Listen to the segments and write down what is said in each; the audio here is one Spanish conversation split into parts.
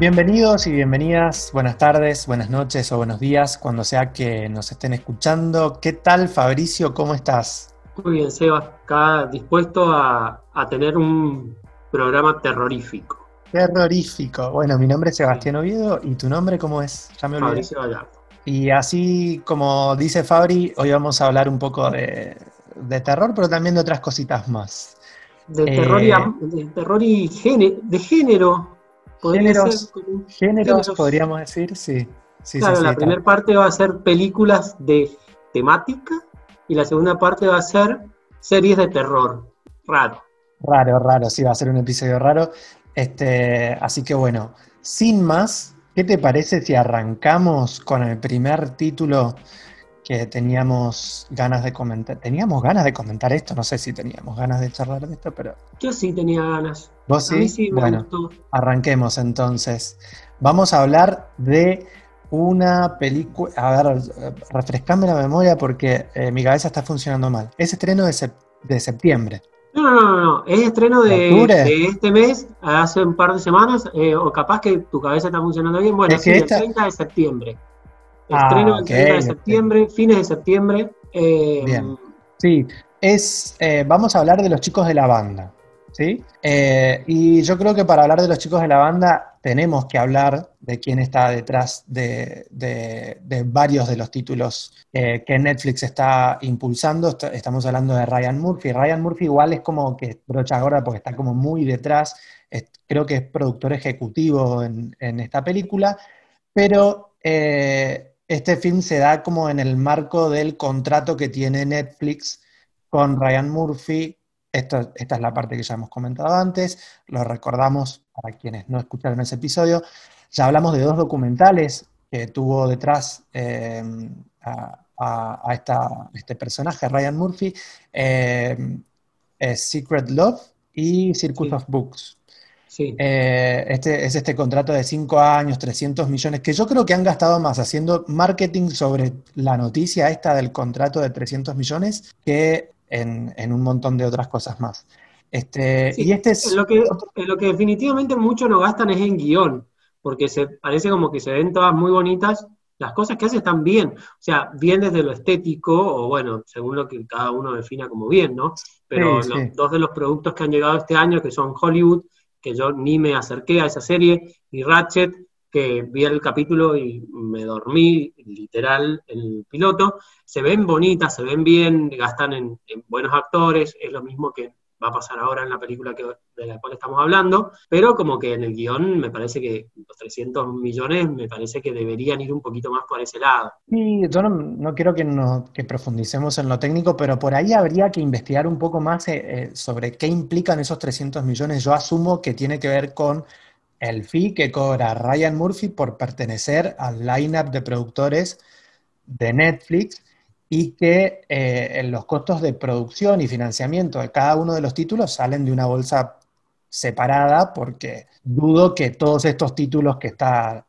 Bienvenidos y bienvenidas, buenas tardes, buenas noches o buenos días, cuando sea que nos estén escuchando. ¿Qué tal, Fabricio? ¿Cómo estás? Muy bien, Seba, acá dispuesto a, tener un programa terrorífico. Terrorífico. Bueno, mi nombre es Sebastián Oviedo y tu nombre, ¿cómo es? Ya me olvidé. Fabricio Gallardo. Y así como dice Fabri, hoy vamos a hablar un poco de, terror, pero también de otras cositas más. De terror y, eh, de, terror y de género, Géneros, géneros, podríamos decir, sí. claro, la primera parte va a ser películas de temática y la segunda parte va a ser series de terror. Raro. Raro, raro, sí, va a ser un episodio raro. Este, así que bueno, sin más, ¿qué te parece si arrancamos con el primer título que teníamos ganas de comentar. Teníamos ganas de comentar esto, no sé si teníamos ganas de charlar de esto, pero... Yo sí tenía ganas. ¿Vos sí? bueno, arranquemos entonces. Vamos a hablar de una película... A ver, refrescame la memoria porque eh, mi cabeza está funcionando mal. Es estreno de, de septiembre. No, no, no, no, es estreno de, este mes, hace un par de semanas, eh, o capaz que tu cabeza está funcionando bien. Bueno, es sí, el 30 de septiembre. Estreno el 30 de septiembre, fines de septiembre. Eh, Bien. Sí, es, eh, vamos a hablar de los chicos de la banda. ¿Sí? Eh, y yo creo que para hablar de los chicos de la banda tenemos que hablar de quién está detrás de, varios de los títulos que Netflix está impulsando. Estamos hablando de Ryan Murphy. Ryan Murphy igual es como que brocha gorda porque está como muy detrás. creo que es productor ejecutivo en, esta película. Pero este film se da como en el marco del contrato que tiene Netflix con Ryan Murphy. Esta es la parte que ya hemos comentado antes, lo recordamos para quienes no escucharon ese episodio. Ya hablamos de dos documentales que tuvo detrás eh, a, este personaje, Ryan Murphy, eh, Secret Love y Circus of Books. Eh, este, es este contrato de 5 años, 300 millones, que yo creo que han gastado más haciendo marketing sobre la noticia esta del contrato de 300 millones que en, un montón de otras cosas más. Este, y este es... Lo que, lo que definitivamente muchos no gastan es en guion, porque se parece como que se ven todas muy bonitas, las cosas que hace están bien, o sea, bien desde lo estético, o bueno, según lo que cada uno defina como bien, ¿no? Pero los, dos de los productos que han llegado este año, que son Hollywood que yo ni me acerqué a esa serie, y Ratchet, que vi el capítulo y me dormí, literal, el piloto. Se ven bonitas, se ven bien, gastan en buenos actores, es lo mismo que va a pasar ahora en la película de la cual estamos hablando, pero como que en el guion me parece que los 300 millones me parece que deberían ir un poquito más por ese lado. Sí, yo no, quiero que, que profundicemos en lo técnico, pero por ahí habría que investigar un poco más eh, eh, sobre qué implican esos 300 millones. Yo asumo que tiene que ver con el fee que cobra Ryan Murphy por pertenecer al lineup de productores de Netflix y que eh, los costos de producción y financiamiento de cada uno de los títulos salen de una bolsa separada porque dudo que todos estos títulos que está,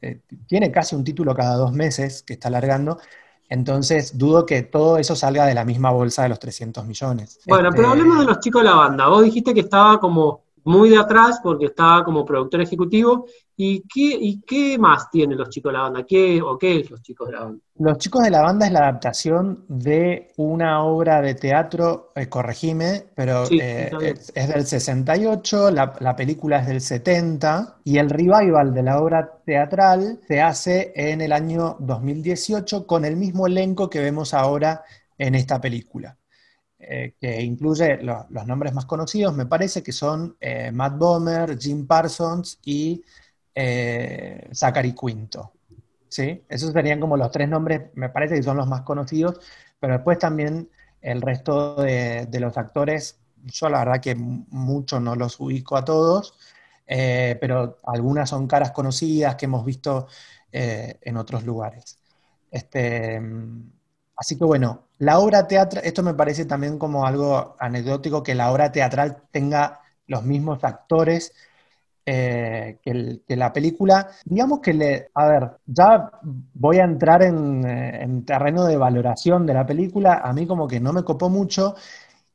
eh, tiene casi un título cada dos meses que está alargando, entonces dudo que todo eso salga de la misma bolsa de los 300 millones. Bueno, pero este, hablemos de los chicos de la banda. Vos dijiste que estaba como muy de atrás porque estaba como productor ejecutivo. ¿Y qué, y qué más tienen los chicos de la banda? ¿Qué, ¿O qué es los chicos de la banda? Los chicos de la banda es la adaptación de una obra de teatro, eh, corregime, pero eh, es, del 68, la, la, película es del 70 y el revival de la obra teatral se hace en el año 2018 con el mismo elenco que vemos ahora en esta película. Eh, que incluye los nombres más conocidos, me parece que son eh, Matt Bomer, Jim Parsons y eh, Zachary Quinto. ¿sí? Esos serían como los tres nombres, me parece que son los más conocidos, pero después también el resto de, los actores, yo la verdad que mucho no los ubico a todos, pero algunas son caras conocidas que hemos visto en otros lugares. Este, así que bueno, la obra teatral, esto me parece también como algo anecdótico, que la obra teatral tenga los mismos actores eh, que, la película. Digamos que le, a ver, ya voy a entrar en, en, terreno de valoración de la película, a mí como que no me copó mucho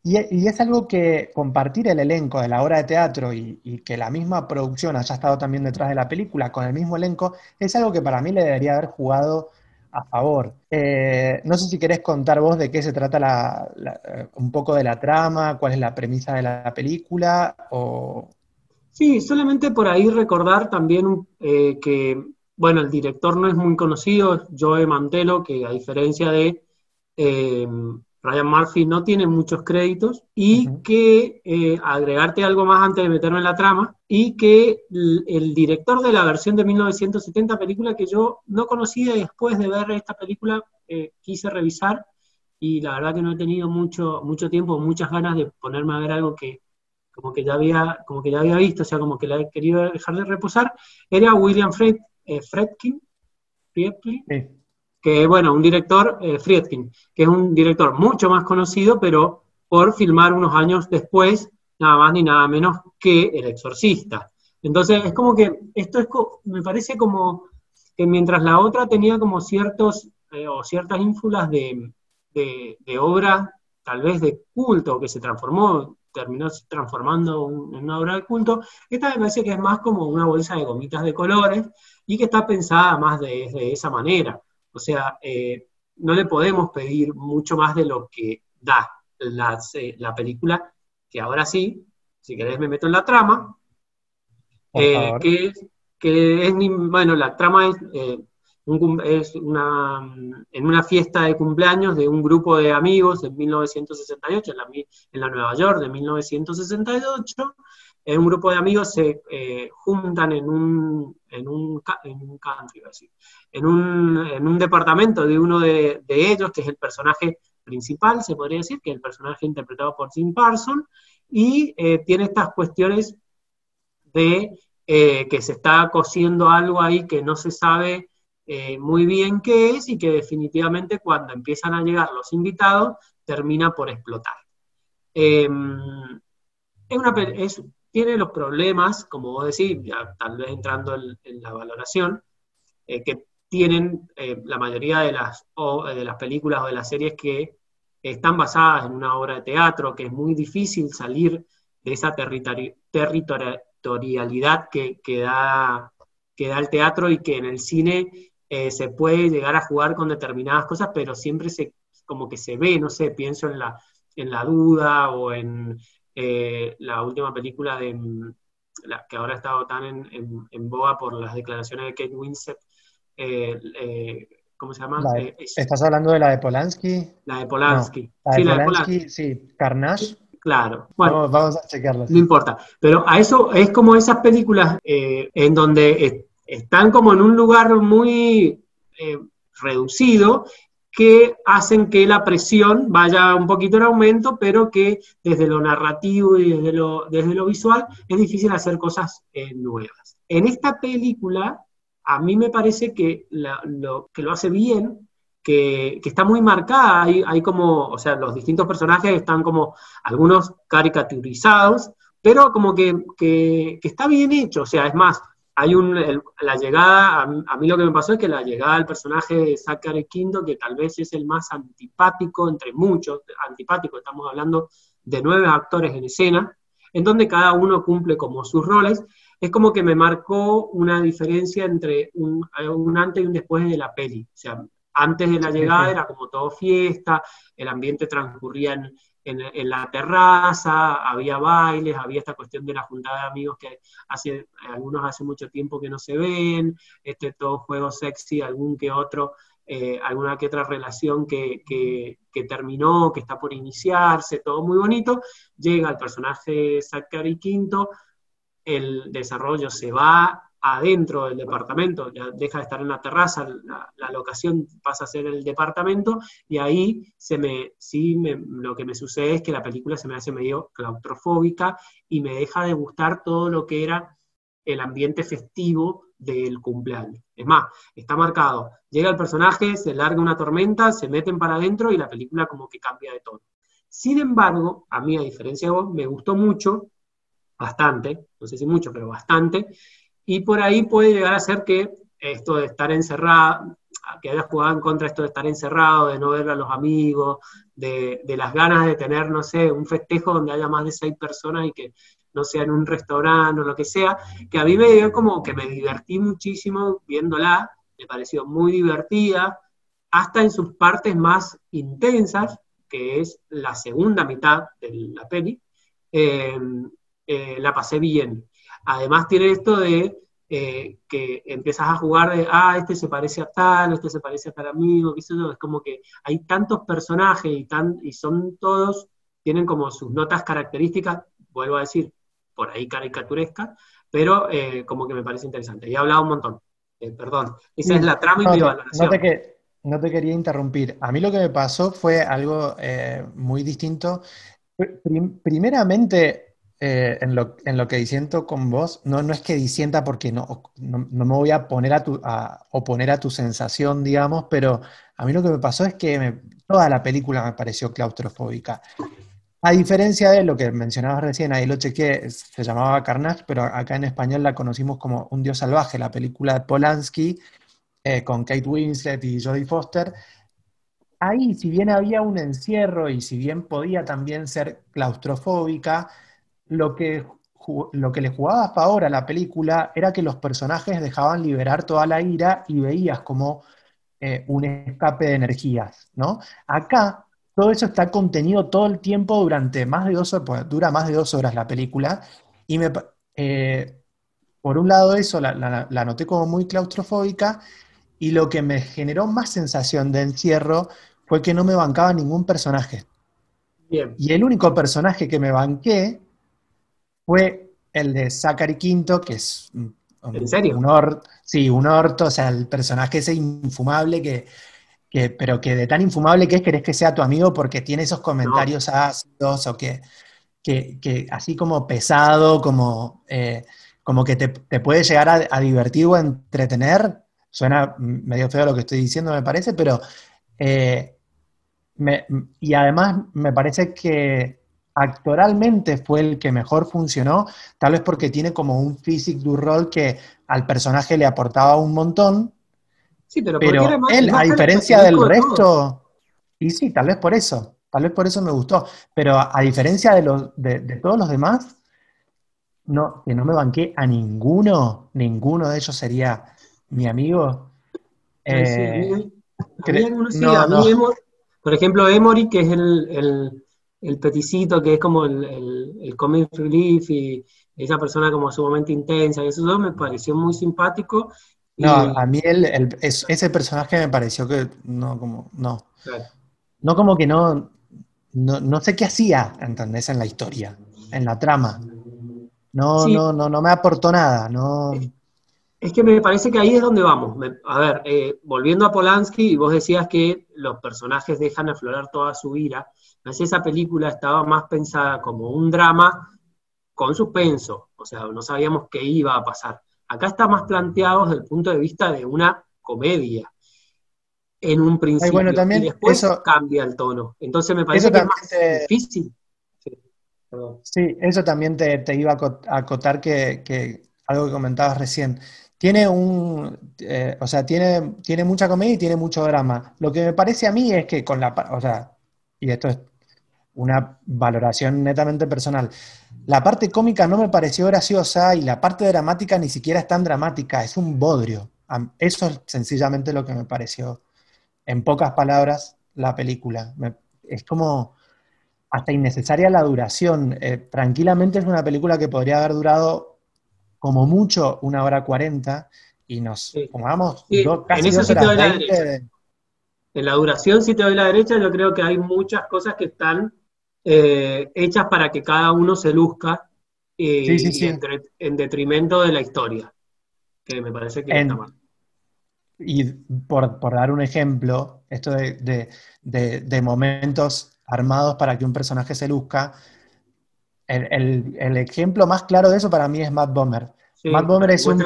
Y, es algo que compartir el elenco de la obra de teatro y, que la misma producción haya estado también detrás de la película con el mismo elenco, es algo que para mí le debería haber jugado a favor. Eh, no sé si querés contar vos de qué se trata un poco de la trama, cuál es la premisa de la película. Sí, solamente por ahí recordar también eh, que, bueno, el director no es muy conocido, Joe Mantelo, que a diferencia de eh, Ryan Murphy no tiene muchos créditos y que, eh, agregarte algo más antes de meterme en la trama, y que el, director de la versión de 1970, película que yo no conocía después de ver esta película eh, quise revisar y la verdad que no he tenido mucho, mucho tiempo, muchas ganas de ponerme a ver algo que como que ya había, como que ya había visto, o sea, como que la he querido dejar de reposar, era William Fred, eh, Fredkin, que bueno, un director, eh, Friedkin, que es un director mucho más conocido, pero por filmar unos años después, nada más ni nada menos que El Exorcista. Entonces, es como que esto es, me parece como que mientras la otra tenía como ciertos eh, o ciertas ínfulas de, de, obra, tal vez de culto, que se transformó, terminó transformando en una obra de culto, esta me parece que es más como una bolsa de gomitas de colores y que está pensada más de, de esa manera. O sea, eh, no le podemos pedir mucho más de lo que da eh, la película, que ahora sí, si querés me meto en la trama, eh, que, que, es, bueno, la trama es, es una, en una fiesta de cumpleaños de un grupo de amigos en 1968, en la, en la Nueva York de 1968, un grupo de amigos se eh, juntan en un, en un, en un country, en un, en un departamento de uno de, ellos, que es el personaje principal, se podría decir, que es el personaje interpretado por Jim Parson, y eh, tiene estas cuestiones de eh, que se está cosiendo algo ahí que no se sabe muy bien qué es y que definitivamente cuando empiezan a llegar los invitados termina por explotar. Em, es, una, es tiene los problemas, como vos decís, tal vez entrando en, la valoración, eh, que tienen eh, la mayoría de las, de las películas o de las series que están basadas en una obra de teatro, que es muy difícil salir de esa territorialidad que, da, que da el teatro y que en el cine eh, se puede llegar a jugar con determinadas cosas, pero siempre se, como que se ve, no sé, pienso en la, en la duda o en, eh, la última película de mm, la, que ahora ha estado tan en, en, boga por las declaraciones de Kate Winslet, eh, eh, ¿cómo se llama? ¿Estás hablando de la de Polanski? La de Polanski. la de sí, Polanski, la de Polanski, sí, Carnage. Claro, bueno, vamos, a chequearlo. No importa, pero a eso es como esas películas en donde están como en un lugar muy reducido que hacen que la presión vaya un poquito en aumento, pero que desde lo narrativo y desde lo, desde lo visual es difícil hacer cosas eh, nuevas. En esta película, a mí me parece que lo, que lo hace bien, que, está muy marcada, hay, hay, como, o sea, los distintos personajes están como algunos caricaturizados, pero como que, que está bien hecho, o sea, es más, hay un, la llegada, a, mí lo que me pasó es que la llegada del personaje de Zachary Quinto, que tal vez es el más antipático entre muchos, antipático, estamos hablando de nueve actores en escena, en donde cada uno cumple como sus roles, es como que me marcó una diferencia entre un, un antes y un después de la peli. O sea, antes de la llegada era como todo fiesta, el ambiente transcurría en, en, la terraza, había bailes, había esta cuestión de la juntada de amigos que hace, algunos hace mucho tiempo que no se ven, este, todo juego sexy, algún que otro, eh, alguna que otra relación que, que, terminó, que está por iniciarse, todo muy bonito, llega el personaje Zachary Quinto, el desarrollo se va adentro del departamento, deja de estar en la terraza, la, locación pasa a ser el departamento, y ahí se me, sí lo que me sucede es que la película se me hace medio claustrofóbica y me deja de gustar todo lo que era el ambiente festivo del cumpleaños. Es más, está marcado, llega el personaje, se larga una tormenta, se meten para adentro y la película como que cambia de todo. Sin embargo, a mí, a diferencia de vos, me gustó mucho, bastante, no sé si mucho, pero bastante, y por ahí puede llegar a ser que esto de estar encerrada, que haya jugado en contra esto de estar encerrado, de no ver a los amigos, de, las ganas de tener, no sé, un festejo donde haya más de seis personas y que no sea en un restaurante o lo que sea, que a mí me dio como que me divertí muchísimo viéndola, me pareció muy divertida, hasta en sus partes más intensas, que es la segunda mitad de la peli, eh, eh, la pasé bien. Además tiene esto de eh, que empiezas a jugar de, ah, este se parece a tal, este se parece a tal amigo, qué sé yo, es como que hay tantos personajes y, tan, y son todos, tienen como sus notas características, vuelvo a decir, por ahí caricaturesca, pero eh, como que me parece interesante. Y he hablado un montón, eh, perdón. Esa es la trama y mi valoración. No te, que, no te quería interrumpir. A mí lo que me pasó fue algo muy distinto. Primeramente, eh, en, lo, en, lo, que disiento con vos, no, no es que disienta porque no, no, me voy a, poner a, tu, a oponer a tu sensación, digamos, pero a mí lo que me pasó es que toda la película me pareció claustrofóbica. A diferencia de lo que mencionabas recién, ahí lo chequé, se llamaba Carnage, pero acá en español la conocimos como Un Dios Salvaje, la película de Polanski, eh, con Kate Winslet y Jodie Foster. Ahí, si bien había un encierro y si bien podía también ser claustrofóbica, lo que, lo que le jugaba a favor a la película era que los personajes dejaban liberar toda la ira y veías como eh, un escape de energías, ¿no? Acá todo eso está contenido todo el tiempo durante más de dos horas, pues, dura más de dos horas la película, y me, eh, por un lado eso la, la, noté como muy claustrofóbica, y lo que me generó más sensación de encierro fue que no me bancaba ningún personaje. Y el único personaje que me banqué fue el de Zachary Quinto, que es un, orto, sí, un orto, o sea, el personaje ese infumable que, pero que de tan infumable que es querés que sea tu amigo porque tiene esos comentarios ácidos o que, que, así como pesado, como, eh, como que te, puede llegar a, divertir o entretener. Suena medio feo lo que estoy diciendo, me parece, pero... Eh, y además me parece que actoralmente fue el que mejor funcionó, tal vez porque tiene como un physique du rol que al personaje le aportaba un montón. Sí, pero, él, a diferencia del resto, y sí, tal vez por eso, tal vez por eso me gustó, pero a, diferencia de, los, de, todos los demás, no, que no me banqué a ninguno, ninguno de ellos sería mi amigo. por ejemplo, Emory, que es el el peticito que es como el, el, comic relief y esa persona como sumamente intensa y eso todo me pareció muy simpático. No, a mí el, ese personaje me pareció que no, como, no. No como que no, no, sé qué hacía, ¿entendés? En la historia, en la trama. No, no, no, no me aportó nada, no. Es que me parece que ahí es donde vamos. a ver, eh, volviendo a Polanski, vos decías que los personajes dejan aflorar toda su ira. Esa película estaba más pensada como un drama con suspenso, o sea, no sabíamos qué iba a pasar. Acá está más planteado desde el punto de vista de una comedia en un principio y después cambia el tono. Entonces me parece que es más difícil. Sí, eso también te, iba a acotar que, que algo que comentabas recién tiene un, eh, o sea, tiene, tiene mucha comedia y tiene mucho drama. Lo que me parece a mí es que con la, o sea, y esto es una valoración netamente personal, la parte cómica no me pareció graciosa y la parte dramática ni siquiera es tan dramática, es un bodrio. Eso es sencillamente lo que me pareció, en pocas palabras, la película. es como hasta innecesaria la duración. Eh, tranquilamente es una película que podría haber durado como mucho una hora cuarenta y nos pongamos casi en eso sí te doy la derecha. En la duración sí te doy la derecha, yo creo que hay muchas cosas que están eh, hechas para que cada uno se luzca eh, en, detrimento de la historia, que me parece que está mal. Y por, dar un ejemplo, esto de, de momentos armados para que un personaje se luzca, el, ejemplo más claro de eso para mí es Matt Bomer. Matt Bomer es un...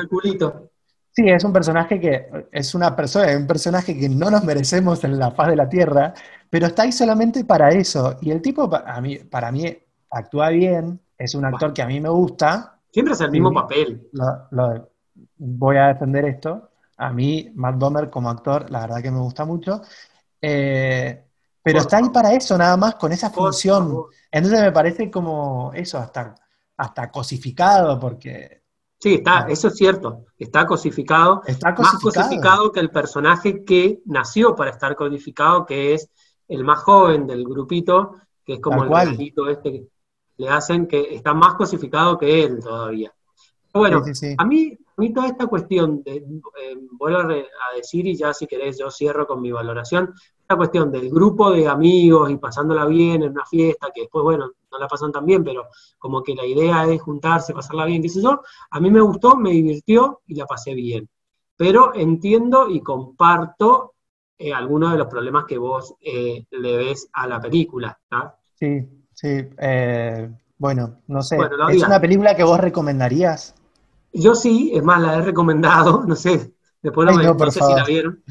Sí, es un personaje que es una persona, un personaje que no nos merecemos en la faz de la Tierra, pero está ahí solamente para eso. Y el tipo, para mí, para mí actúa bien, es un actor que a mí me gusta. Siempre es el mismo papel. voy a defender esto. A mí, Matt Bomer como actor, la verdad que me gusta mucho. Eh, pero está ahí para eso, nada más, con esa función. Entonces me parece como eso, hasta, hasta cosificado, porque... Sí, está, eso es cierto, está cosificado, está cosificado. Más cosificado que el personaje que nació para estar codificado, que es el más joven del grupito, que es como el gatito este que le hacen, que está más cosificado que él todavía. Bueno, A, mí, a mí toda esta cuestión, de, eh, vuelvo a, decir y ya si querés yo cierro con mi valoración, esta cuestión del grupo de amigos y pasándola bien en una fiesta, que después, bueno, no la pasan tan bien, pero como que la idea es juntarse, pasarla bien, qué sé yo, a mí me gustó, me divirtió y la pasé bien. Pero entiendo y comparto eh, algunos de los problemas que vos eh, le ves a la película. Sí, sí. bueno, no sé. ¿Es una película que vos recomendarías? Yo sí, es más, la he recomendado, no sé, después no, sé si la vieron,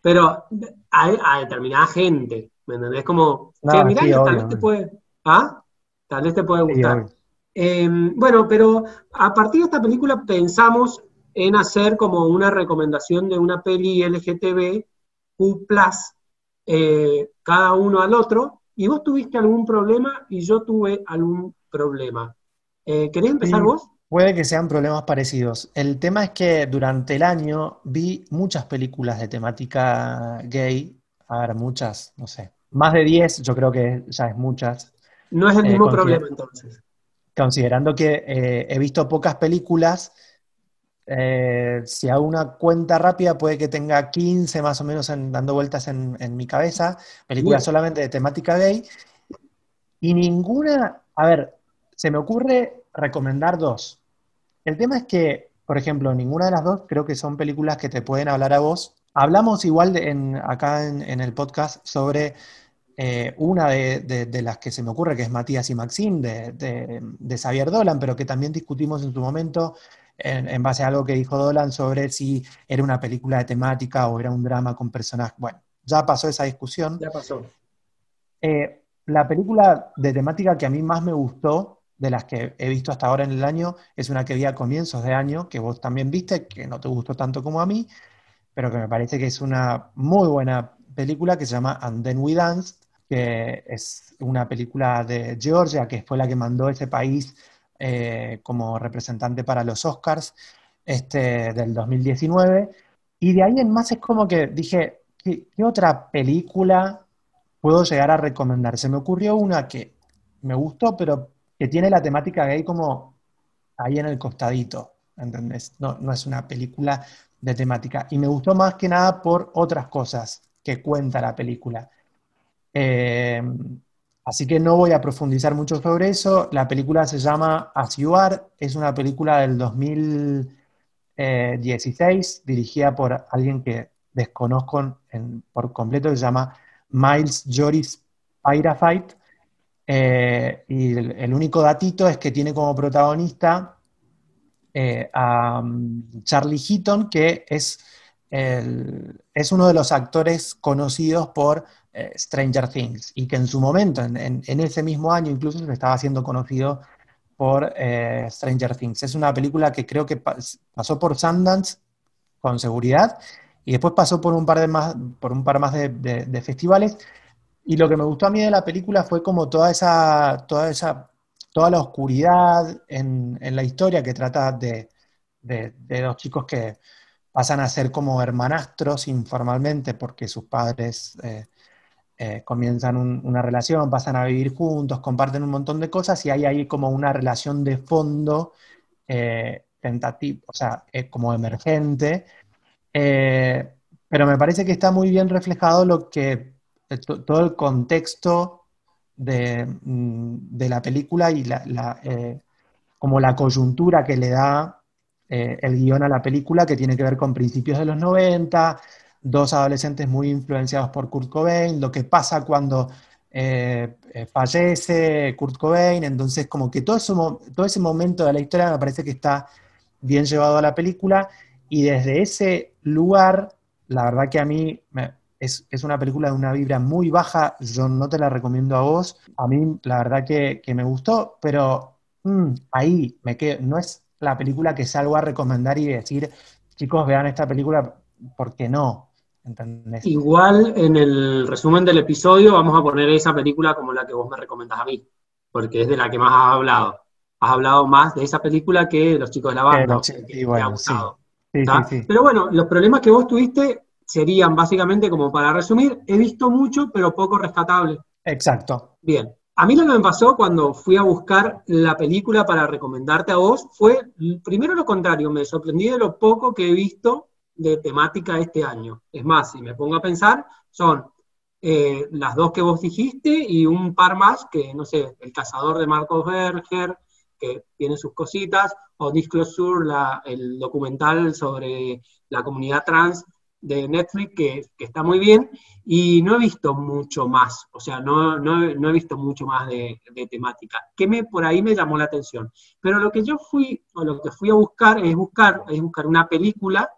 pero a, determinada gente, ¿me entendés? Como, que mirá, tal vez te puede, ¿ah? Tal vez te puede gustar. Em, bueno, pero a partir de esta película pensamos en hacer como una recomendación de una peli LGTB Q+, eh, cada uno al otro, y vos tuviste algún problema y yo tuve algún problema. Eh, ¿Querés empezar vos? Puede que sean problemas parecidos. El tema es que durante el año vi muchas películas de temática gay. A ver, muchas, no sé. Más de 10, yo creo que ya es muchas. No es el mismo eh, problema entonces. Considerando que eh, he visto pocas películas, eh, si hago una cuenta rápida, puede que tenga 15 más o menos dando vueltas en, mi cabeza, películas solamente de temática gay. Y ninguna, a ver, se me ocurre recomendar dos. El tema es que, por ejemplo, ninguna de las dos creo que son películas que te pueden hablar a vos. Hablamos igual en, acá en, el podcast sobre eh, una de, las que se me ocurre, que es Matías y Maxim, de, Xavier Dolan, pero que también discutimos en su momento en, base a algo que dijo Dolan sobre si era una película de temática o era un drama con personajes. Bueno, ya pasó esa discusión. Ya pasó. Eh, la película de temática que a mí más me gustó de las que he visto hasta ahora en el año, es una que vi a comienzos de año, que vos también viste, que no te gustó tanto como a mí, pero que me parece que es una muy buena película que se llama And Then We Dance, que es una película de Georgia, que fue la que mandó ese país eh, como representante para los Oscars este, del 2019. Y de ahí en más es como que dije, ¿qué, ¿qué otra película puedo llegar a recomendar? Se me ocurrió una que me gustó, pero que tiene la temática gay como ahí en el costadito, ¿entendés? No, no es una película de temática. Y me gustó más que nada por otras cosas que cuenta la película. Eh, así que no voy a profundizar mucho sobre eso. La película se llama As You Are, es una película del 2016, dirigida por alguien que desconozco por completo, se llama Miles Joris Pyrafight. Eh, y el, único datito es que tiene como protagonista eh, a mm, Charlie Heaton, que es, es uno de los actores conocidos por eh, Stranger Things, y que en su momento, en, ese mismo año incluso, se estaba haciendo conocido por Stranger Things. Es una película que creo que pasó por Sundance con seguridad, y después pasó por un par, de más, por un par más de festivales, y lo que me gustó a mí de la película fue como toda esa, toda esa, toda la oscuridad en, la historia que trata de, de, dos chicos que pasan a ser como hermanastros informalmente porque sus padres eh, eh, comienzan una relación, pasan a vivir juntos, comparten un montón de cosas y hay ahí como una relación de fondo eh, tentativa, o sea, como emergente. pero me parece que está muy bien reflejado lo que todo el contexto mm, de, la película y la, eh, como la coyuntura que le da eh, el guion a la película, que tiene que ver con principios de los 90, dos adolescentes muy influenciados por Kurt Cobain, lo que pasa cuando eh, fallece Kurt Cobain, entonces como que todo, todo ese momento de la historia me parece que está bien llevado a la película. Y desde ese lugar, la verdad que a mí me, es, una película de una vibra muy baja, yo no te la recomiendo a vos. A mí la verdad que, me gustó, pero mm, ahí me quedo, no es la película que salgo a recomendar y decir, chicos, vean esta película, ¿por qué no? Igual en el resumen del episodio vamos a poner esa película como la que vos me recomendás a mí, porque es de la que más has hablado. Has hablado más de esa película que de Los Chicos de la Banda. Pero bueno, los problemas que vos tuviste serían básicamente, como para resumir, he visto mucho, pero poco rescatable. Exacto. Bien. A mí lo que me pasó cuando fui a buscar la película para recomendarte a vos fue, primero lo contrario, me sorprendí de lo poco que he visto de temática este año. Es más, si me pongo a pensar, son eh, las dos que vos dijiste y un par más que, no sé, El Cazador de Marcos Berger, que tiene sus cositas, o Disclosure, la, el documental sobre la comunidad trans de Netflix, que, está muy bien, y no he visto mucho más, o sea, no, no, he visto mucho más de, temática, que me, por ahí me llamó la atención. Pero lo que yo fui, o lo que fui a buscar, es buscar, es buscar una película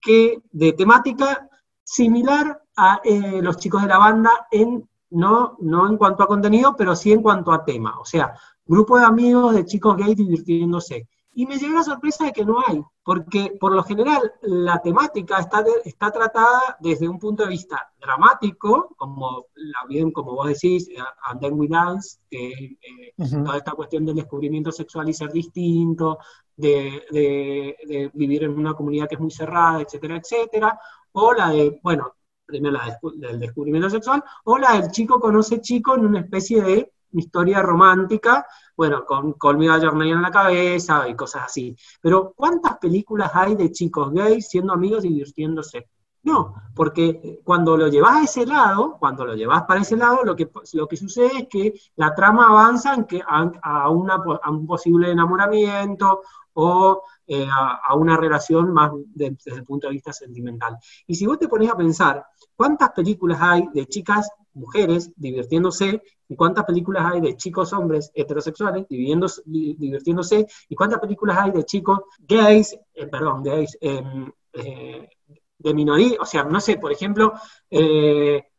que de temática similar a eh, los chicos de la banda en no, no en cuanto a contenido, pero sí en cuanto a tema. O sea, grupo de amigos de chicos gays divirtiéndose. Y me llegó la sorpresa de que no hay, porque por lo general la temática está, está tratada desde un punto de vista dramático, como bien como vos decís, eh, And Then We Dance, que eh, toda esta cuestión del descubrimiento sexual y ser distinto, de, vivir en una comunidad que es muy cerrada, etcétera, etcétera, o la de, bueno, primero la del descubrimiento sexual, o la del chico conoce chico en una especie de historia romántica, bueno, con Me Journey en la cabeza y cosas así. Pero ¿cuántas películas hay de chicos gays siendo amigos y divirtiéndose? No, porque cuando lo llevas a ese lado, cuando lo llevas para ese lado, lo que, lo que sucede es que la trama avanza en que a, una, a un posible enamoramiento o eh, a, una relación más desde el punto de vista sentimental. Y si vos te pones a pensar, ¿cuántas películas hay de chicas, mujeres, divirtiéndose? ¿Y cuántas películas hay de chicos hombres heterosexuales divirtiéndose? ¿Y cuántas películas hay de chicos gays, eh, perdón, gays, em, eh, de minoría? O sea, no sé, por ejemplo,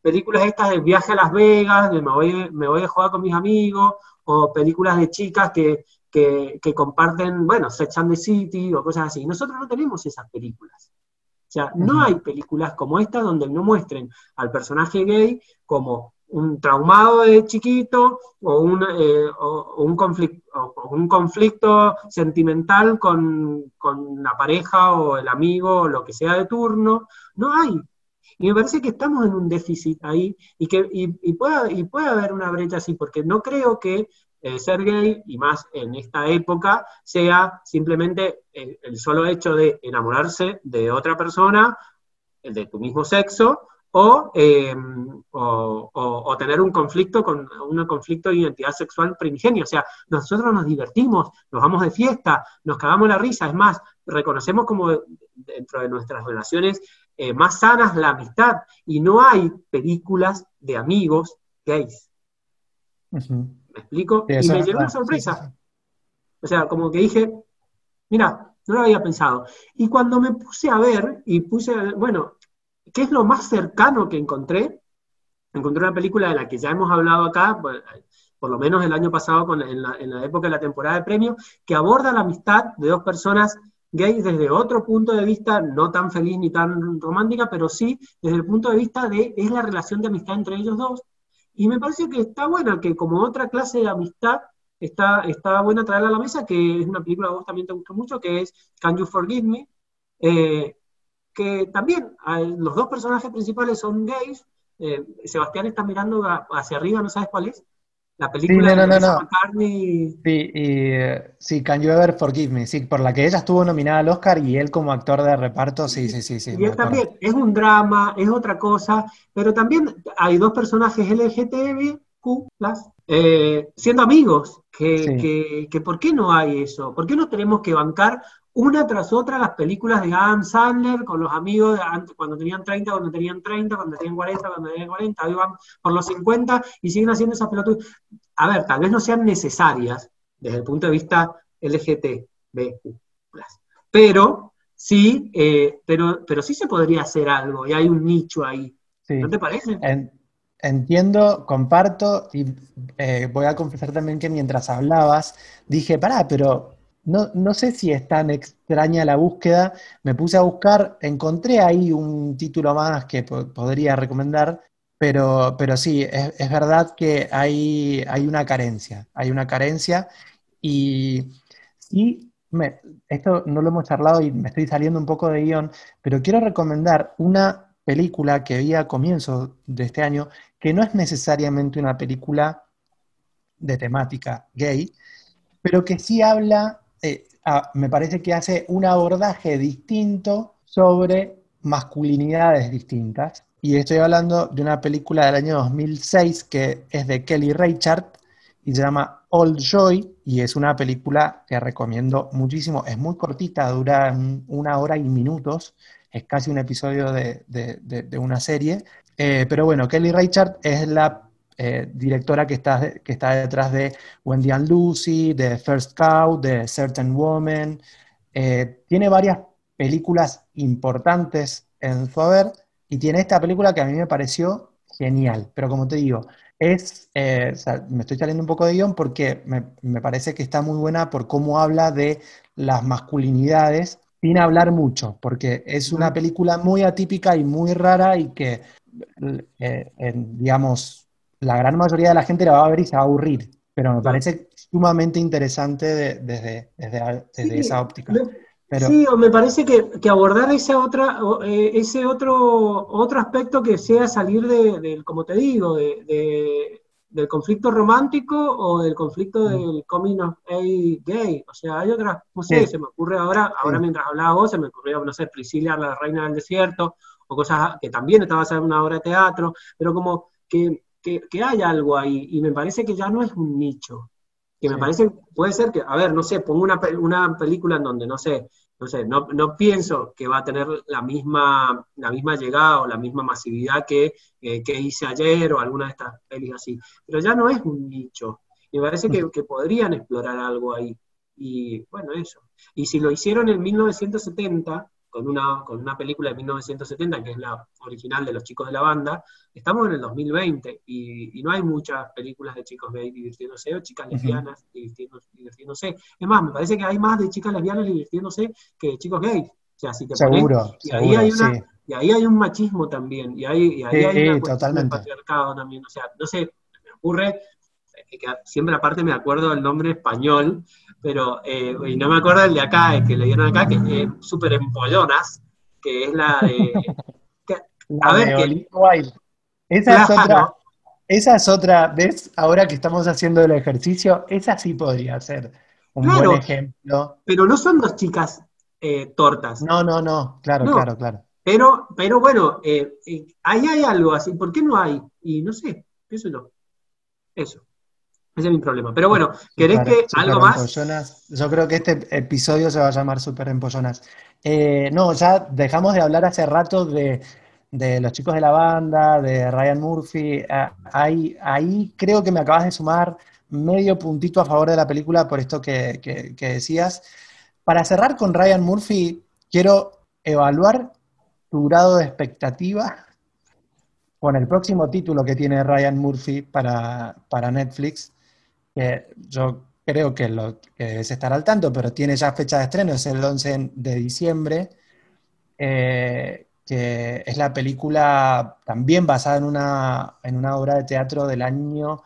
películas estas de viaje a Las Vegas, de me voy, me voy a jugar con mis amigos, o películas de chicas que que, comparten, bueno, Sex and the City o cosas así. Nosotros no tenemos esas películas. O sea, no hay películas como esta donde no muestren al personaje gay como un traumado de chiquito o un, eh, un, conflicto, un conflicto sentimental con, la pareja o el amigo o lo que sea de turno. No hay. Y me parece que estamos en un déficit ahí y que y, puede, y puede haber una brecha así, porque no creo que eh, ser gay, y más en esta época, sea simplemente el, solo hecho de enamorarse de otra persona, de tu mismo sexo, em, o, o, tener un conflicto con un conflicto de identidad sexual primigenio. O sea, nosotros nos divertimos, nos vamos de fiesta, nos cagamos la risa. Es más, reconocemos como dentro de nuestras relaciones eh, más sanas la amistad. Y no hay películas de amigos gays. ¿Me explico? y me llegó una sorpresa. O sea, como que dije, mira, no lo había pensado. Y cuando me puse a ver, y puse, bueno, ¿qué es lo más cercano que encontré? Encontré una película de la que ya hemos hablado acá, por, lo menos el año pasado, en, la, época de la temporada de premios, que aborda la amistad de dos personas gays desde otro punto de vista, no tan feliz ni tan romántica, pero sí desde el punto de vista de, es la relación de amistad entre ellos dos, y me parece que está buena, que como otra clase de amistad, está, está buena traerla a la mesa, que es una película que a vos también te gustó mucho, que es Can You Forgive Me? Eh, que también los dos personajes principales son gays. Eh, Sebastián está mirando hacia arriba, no sabes cuál es. La película sí, no, no, no, Sí, y, sí, Can You Ever Forgive Me, sí, por la que ella estuvo nominada al Oscar y él como actor de reparto, sí, sí, sí. sí y él también, es un drama, es otra cosa, pero también hay dos personajes LGTBQ, eh, siendo amigos, que, que, que, ¿por qué no hay eso? ¿Por qué no tenemos que bancar una tras otra las películas de Adam Sandler con los amigos de cuando tenían 30, cuando tenían 30, cuando tenían 40, cuando tenían 40, ahí van por los 50 y siguen haciendo esas pelotas. A ver, tal vez no sean necesarias desde el punto de vista LGTBQ+, pero sí, eh, pero, pero sí se podría hacer algo y hay un nicho ahí. ¿No te parece? entiendo, comparto y eh, voy a confesar también que mientras hablabas dije, pará, pero no, no, sé si es tan extraña la búsqueda. Me puse a buscar, encontré ahí un título más que podría recomendar, pero, pero sí, es, verdad que hay, hay una carencia, hay una carencia y me, esto no lo hemos charlado y me estoy saliendo un poco de guion, pero quiero recomendar una película que vi a comienzos de este año, que no es necesariamente una película de temática gay, pero que sí habla, eh, me parece que hace un abordaje distinto sobre masculinidades distintas. Y estoy hablando de una película del año 2006 que es de Kelly Reichardt y se llama Old Joy y es una película que recomiendo muchísimo. Es muy cortita, dura una hora y minutos, es casi un episodio de, una serie. Eh, pero bueno, Kelly Reichardt es la eh, directora que está, que está detrás de Wendy and Lucy, de First Cow, de Certain Woman. Eh, tiene varias películas importantes en su haber y tiene esta película que a mí me pareció genial. Pero como te digo, es, eh, me estoy saliendo un poco de guion porque me, me, parece que está muy buena por cómo habla de las masculinidades sin hablar mucho, porque es una película muy atípica y muy rara y que, digamos, la gran mayoría de la gente la va a ver y se va a aburrir, pero me parece sumamente interesante desde, desde, esa óptica. Sí, o me parece que, abordar esa otra, eh, ese otro, otro aspecto que sea salir de, como te digo, de, del conflicto romántico o del conflicto mm. del coming of age gay. O sea, hay otras, no sé, se me ocurre ahora, ahora mientras hablaba vos, se me ocurrió, no sé, Priscila, la reina del desierto, o cosas que también estaba haciendo una obra de teatro, pero como que que, hay algo ahí, y me parece que ya no es un nicho. Que me parece, puede ser que, a ver, no sé, pongo una, una película en donde, no sé, no sé, no, no, pienso que va a tener la misma, la misma llegada o la misma masividad que, eh, que hice ayer o alguna de estas pelis así. Pero ya no es un nicho. Y me parece que, que, podrían explorar algo ahí. Y bueno, eso. Y si lo hicieron en 1970, con una, con una película de 1970, que es la original de los chicos de la banda, estamos en el 2020 y, no hay muchas películas de chicos gay divirtiéndose o chicas lesbianas divirtiéndose, Es más, me parece que hay más de chicas lesbianas divirtiéndose que de chicos gays. O sea, si te seguro, y ahí hay una, y ahí hay un machismo también, y ahí, y ahí hay una totalmente. patriarcado también. O sea, no sé, me ocurre, que siempre aparte me acuerdo del nombre español, pero, eh, y no me acuerdo el de acá, el que le dieron acá, que es súper empollonas, que es la de... a ver, que, esa es otra, esa es otra, ¿ves? Ahora que estamos haciendo el ejercicio, esa sí podría ser un buen ejemplo. Pero no son dos chicas eh, tortas. No, no, no, claro, claro, claro. Pero, pero bueno, eh, ahí hay algo así, ¿por qué no hay? Y no sé, eso no. Eso. Ese es mi problema. Pero bueno, ¿querés que algo más? Yo creo que este episodio se va a llamar Super Empollonas. Eh, no, ya dejamos de hablar hace rato de, los chicos de la banda, de Ryan Murphy. Ah, ahí, ahí creo que me acabas de sumar medio puntito a favor de la película por esto que, que decías. Para cerrar con Ryan Murphy, quiero evaluar tu grado de expectativa con el próximo título que tiene Ryan Murphy para, para Netflix, que yo creo que, lo, que es estar al tanto, pero tiene ya fecha de estreno, es el 11 de diciembre, eh, que es la película también basada en una, en una obra de teatro del año,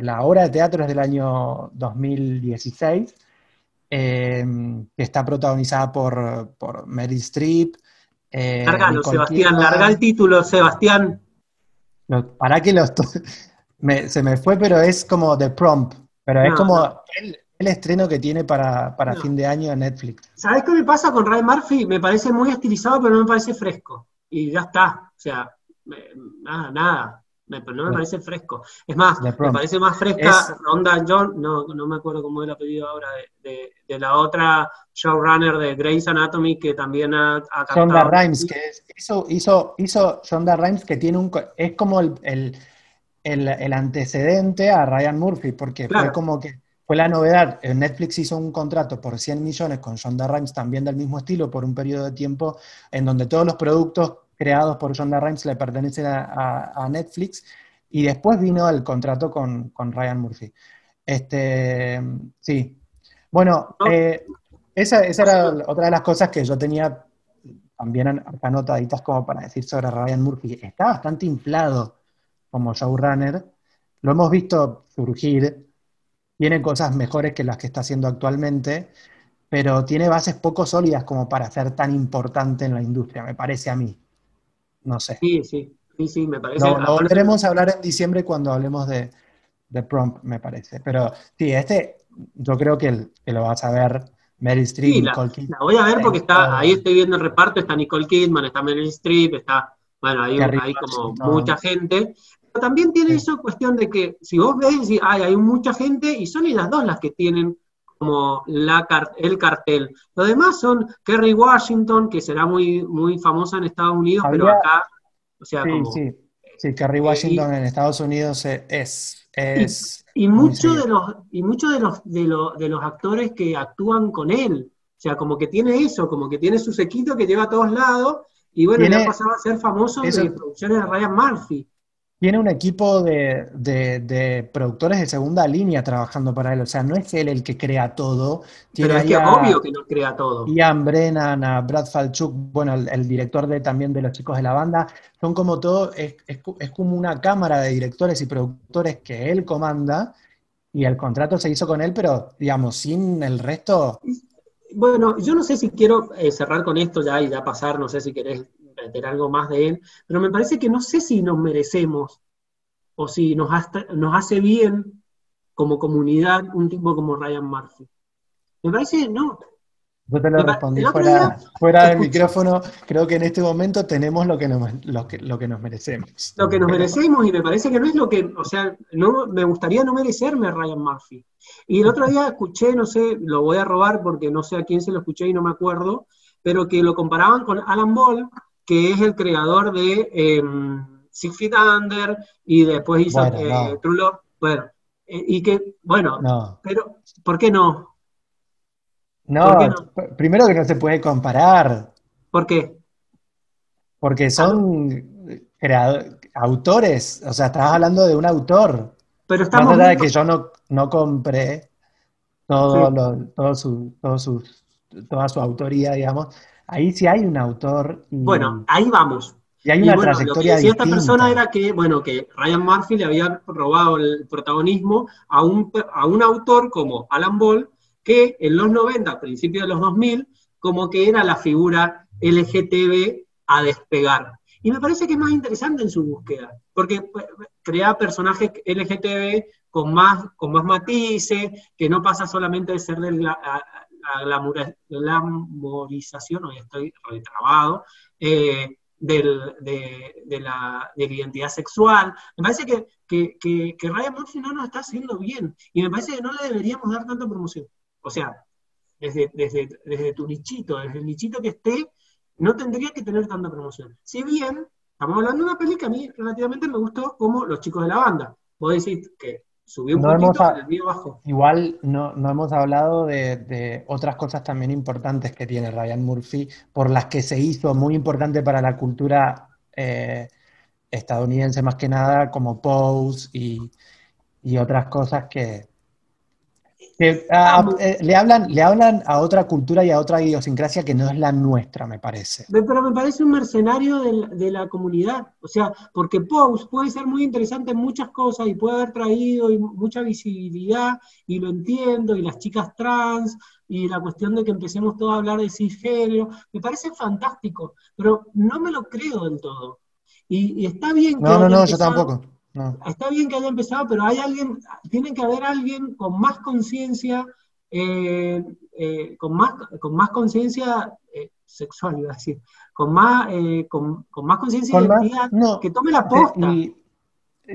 la obra de teatro es del año 2016, eh, que está protagonizada por, por Meryl Streep. Eh, Sebastián, larga el título, Sebastián. para que los se me fue, pero es como The Prompt, pero es como el, estreno que tiene para, fin de año en Netflix. ¿Sabes qué me pasa con Ryan Murphy? Me parece muy estilizado, pero no me parece fresco. Y ya está. O sea, nada, nada. pero no me parece fresco. Es más, me parece más fresca Ronda John, no, no me acuerdo cómo es el apellido ahora, de, la otra showrunner de Grey's Anatomy que también ha, ha Shonda Rhimes, que hizo, hizo, hizo Shonda Rhimes que tiene un... es como el el, antecedente a Ryan Murphy, porque fue como que fue la novedad. Netflix hizo un contrato por 100 millones con Shonda Rhimes, también del mismo estilo, por un periodo de tiempo en donde todos los productos creados por Shonda Rhimes le pertenecen a, Netflix, y después vino el contrato con, Ryan Murphy. Este, sí, Bueno, eh, esa, era otra de las cosas que yo tenía también acá anotaditas como para decir sobre Ryan Murphy. Está bastante inflado como showrunner. Lo hemos visto surgir. Tiene cosas mejores que las que está haciendo actualmente, pero tiene bases poco sólidas como para ser tan importante en la industria, me parece a mí. No sé. Sí, sí, sí, sí, me parece. Lo, volveremos a hablar en diciembre cuando hablemos de, de Prompt, me parece. Pero sí, este yo creo que, lo vas a ver Meryl Streep, sí, Nicole Kidman. La voy a ver porque está, ahí estoy viendo el reparto, está Nicole Kidman, está Meryl Streep, está, bueno, hay, hay como mucha gente. También tiene eso cuestión de que si vos ves, y hay mucha gente y son ellas dos las que tienen como la, el cartel. Lo demás son Kerry Washington, que será muy, muy famosa en Estados Unidos, pero acá, o sea, sí, Sí, sí, Kerry Washington en Estados Unidos es, es y muchos de los, y muchos de los, de, los, de los actores que actúan con él. O sea, como que tiene eso, como que tiene su sequito que lleva a todos lados, y bueno, ya pasaba a ser famoso de producciones de Ryan Murphy. Tiene un equipo de, productores de segunda línea trabajando para él. O sea, no es él el que crea todo. Pero es que obvio que no crea todo. Ian Brennan, a Brad Falchuk, bueno, el, director de, también de los chicos de la banda. Son como todo, es, como una cámara de directores y productores que él comanda. Y el contrato se hizo con él, pero digamos, sin el resto. Bueno, yo no sé si quiero eh, cerrar con esto ya y ya pasar, no sé si querés meter algo más de él, pero me parece que no sé si nos merecemos o si nos, nos hace bien como comunidad un tipo como Ryan Murphy. Me parece que no. Yo te lo respondí fuera, del micrófono. Creo que en este momento tenemos lo que, nos, lo, que, lo que nos merecemos. Lo que nos merecemos, y me parece que no es lo que, o sea, no, me gustaría no merecerme a Ryan Murphy. Y el otro día escuché, no sé, lo voy a robar porque no sé a quién se lo escuché y no me acuerdo, pero que lo comparaban con Alan Ball, que es el creador de eh, Six Feet Under y después hizo eh, True Love. Bueno, eh, y que, bueno, pero ¿por qué no? No, primero que no se puede comparar. ¿Por qué? Porque son autores, o sea, estás hablando de un autor. Pero estamos Más de que yo no, no compré todo, todo, su, todo su, toda su autoría, digamos, Ahí sí hay un autor. bueno, ahí vamos. Y hay una trayectoria lo que esta persona era que, bueno, que Ryan Murphy le había robado el protagonismo a un, a un autor como Alan Ball, que en los 90, a principios de los 2000, como que era la figura LGTB a despegar. Y me parece que es más interesante en su búsqueda, porque pues, crea personajes LGTB con más, con más matices, que no pasa solamente de ser del, la glamorización, hoy estoy retrabado, eh, de, la, identidad sexual. Me parece que, que, que, Ryan Murphy no nos está haciendo bien y me parece que no le deberíamos dar tanta promoción. O sea, desde, desde, desde tu nichito, desde el nichito que esté, no tendría que tener tanta promoción. Si bien, estamos hablando de una peli que a mí relativamente me gustó como Los chicos de la banda. Vos decís que Subió un poquito, el mío bajo. Igual no, hemos hablado de, otras cosas también importantes que tiene Ryan Murphy, por las que se hizo muy importante para la cultura eh, estadounidense más que nada, como Pose y, y otras cosas que, Ah, eh, le, hablan, le hablan a otra cultura y a otra idiosincrasia que no es la nuestra, me parece. Pero me parece un mercenario de la, comunidad. O sea, porque Pose puede ser muy interesante en muchas cosas y puede haber traído mucha visibilidad, y lo entiendo, y las chicas trans, y la cuestión de que empecemos todos a hablar de cisgénero, me parece fantástico, pero no me lo creo del todo. Y, está bien que. No, no, no, yo tampoco Está bien que haya empezado, pero hay alguien, tiene que haber alguien con más conciencia, eh, eh, con más, con más conciencia eh, sexual, iba a decir, con más, con, más conciencia que tome la posta.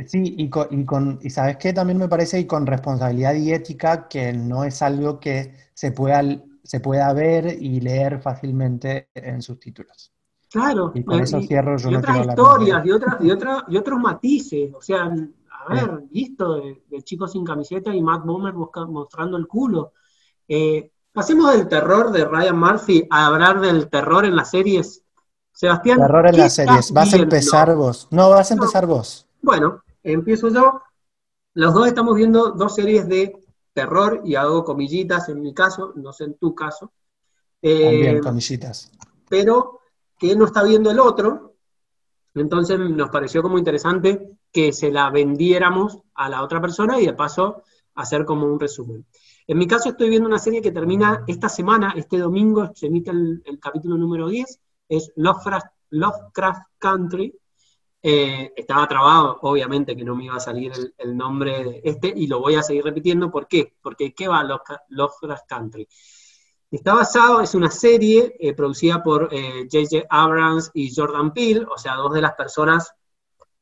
sí, y, con, y, sabes qué también me parece, y con responsabilidad y ética, que no es algo que se pueda, se pueda ver y leer fácilmente en sus títulos. Claro, y con y otras historias, y, otras, y, y otros matices. O sea, a ver, listo, de, Chico sin camiseta y Matt Bomer mostrando el culo. Eh, pasemos del terror de Ryan Murphy a hablar del terror en las series. Sebastián. Terror en las series. Vas a empezar vos. No, vas a empezar vos. Bueno, empiezo yo. Los dos estamos viendo dos series de terror, y hago comillitas en mi caso, no sé en tu caso. También, comillitas. Pero que no está viendo el otro, entonces nos pareció como interesante que se la vendiéramos a la otra persona y de paso hacer como un resumen. En mi caso estoy viendo una serie que termina esta semana, este domingo se emite el, capítulo número 10, es Lovecraft, Country. Eh, estaba trabado, obviamente que no me iba a salir el, nombre de este, y lo voy a seguir repitiendo. ¿Por qué? Porque ¿qué va Lovecraft Country? Está basado, es una serie eh, producida por J.J. Eh, Abrams y Jordan Peele, o sea, dos de las personas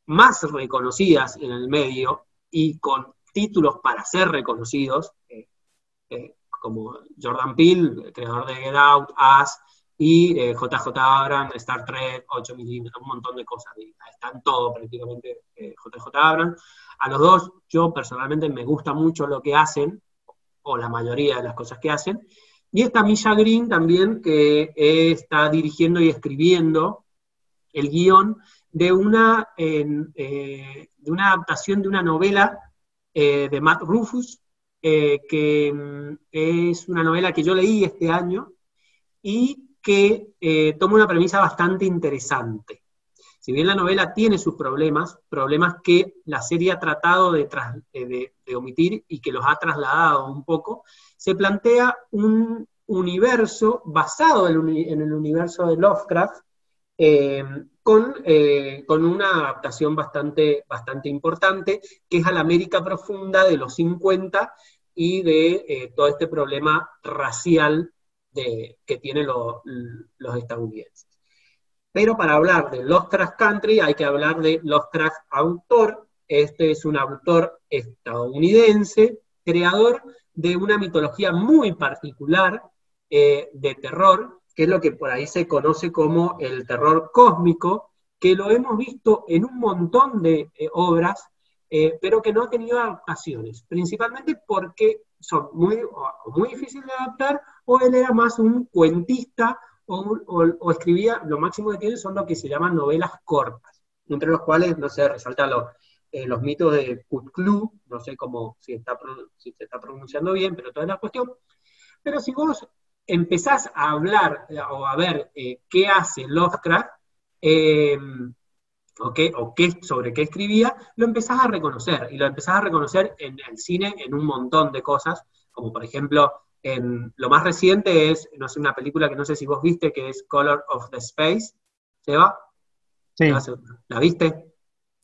más reconocidas en el medio y con títulos para ser reconocidos, eh, como Jordan Peele, creador de Get Out, As, y JJ Abrams, Star Trek, 8 milímetros, un montón de cosas. Están todo prácticamente JJ Abrams. A los dos, yo personalmente me gusta mucho lo que hacen, o la mayoría de las cosas que hacen, y está Misha Green también, que está dirigiendo y escribiendo el guion de una, eh, de una adaptación de una novela eh, de Matt Rufus, eh, que mm, es una novela que yo leí este año y que toma una premisa bastante interesante. Si bien la novela tiene sus problemas, problemas que la serie ha tratado de, de omitir y que los ha trasladado un poco, se plantea un universo basado en, el universo de Lovecraft, eh, con, eh, con, una adaptación bastante, bastante importante, que es a la América profunda de los 50 y de eh, todo este problema racial de, que tienen los estadounidenses. Pero para hablar de Lovecraft Country hay que hablar de Lovecraft autor. Este es un autor estadounidense, creador de una mitología muy particular eh, de terror, que es lo que por ahí se conoce como el terror cósmico, que lo hemos visto en un montón de eh, obras, eh, pero que no ha tenido adaptaciones, principalmente porque son muy, muy difíciles de adaptar, o él era más un cuentista, o, escribía, lo máximo que tiene son lo que se llaman novelas cortas, entre los cuales, no sé, resalta los, los mitos de Cthulhu, no sé cómo, si, está, si se está pronunciando bien, pero toda la cuestión. Pero si vos empezás a hablar o a ver eh, qué hace Lovecraft, eh, o, qué, o qué, sobre qué escribía, lo empezás a reconocer, y lo empezás a reconocer en el cine en un montón de cosas, como por ejemplo, en, lo más reciente es, no sé, una película que no sé si vos viste, que es Color of the Space, ¿Seba? Sí. ¿La viste?